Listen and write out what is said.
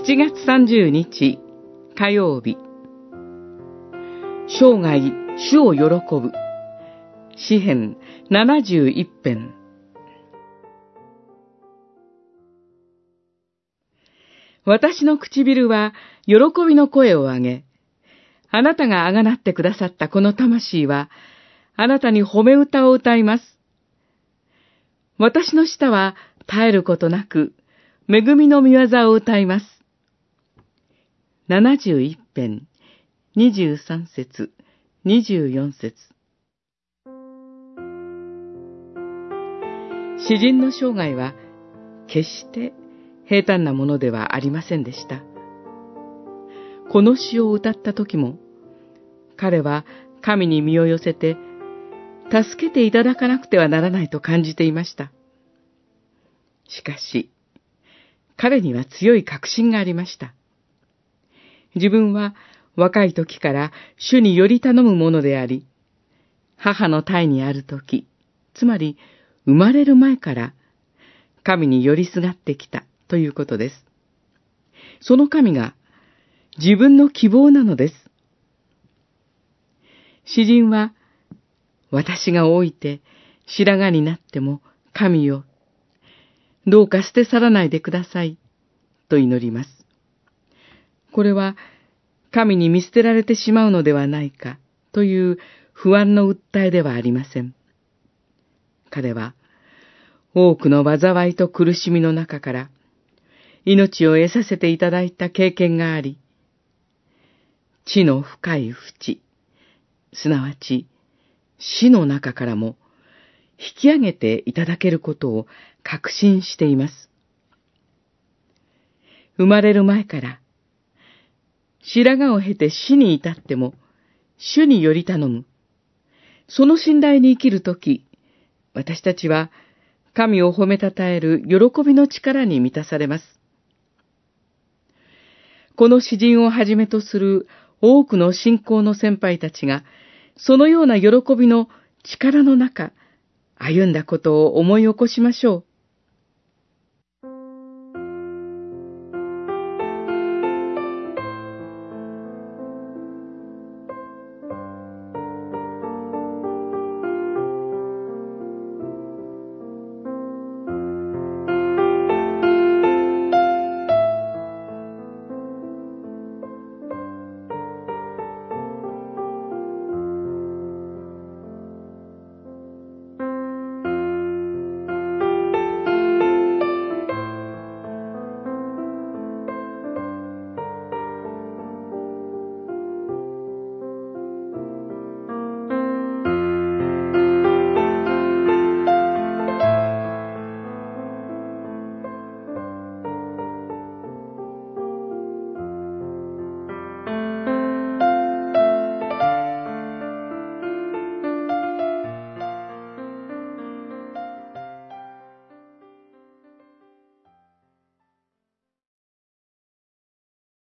7月30日火曜日生涯主を喜ぶ詩編71編私の唇は喜びの声を上げ、あなたがあがなってくださったこの魂は、あなたに褒め歌を歌います。私の舌は絶えることなく、恵みの御業を歌います。71編、23節、24節詩人の生涯は、決して平坦なものではありませんでした。この詩を歌った時も、彼は神に身を寄せて、助けていただかなくてはならないと感じていました。しかし、彼には強い確信がありました。自分は若い時から主により頼むものであり、母の体にある時、つまり生まれる前から神に寄りすがってきたということです。その神が自分の希望なのです。詩人は、私が老いて白髪になっても神よ、どうか捨て去らないでください、と祈ります。これは、神に見捨てられてしまうのではないか、という不安の訴えではありません。彼は、多くの災いと苦しみの中から、命を得させていただいた経験があり、地の深い淵、すなわち死の中からも引き上げていただけることを確信しています。生まれる前から、白髪を経て死に至っても、主により頼む。その信頼に生きるとき、私たちは神を褒めたたえる喜びの力に満たされます。この詩人をはじめとする多くの信仰の先輩たちが、そのような喜びの力の中、歩んだことを思い起こしましょう。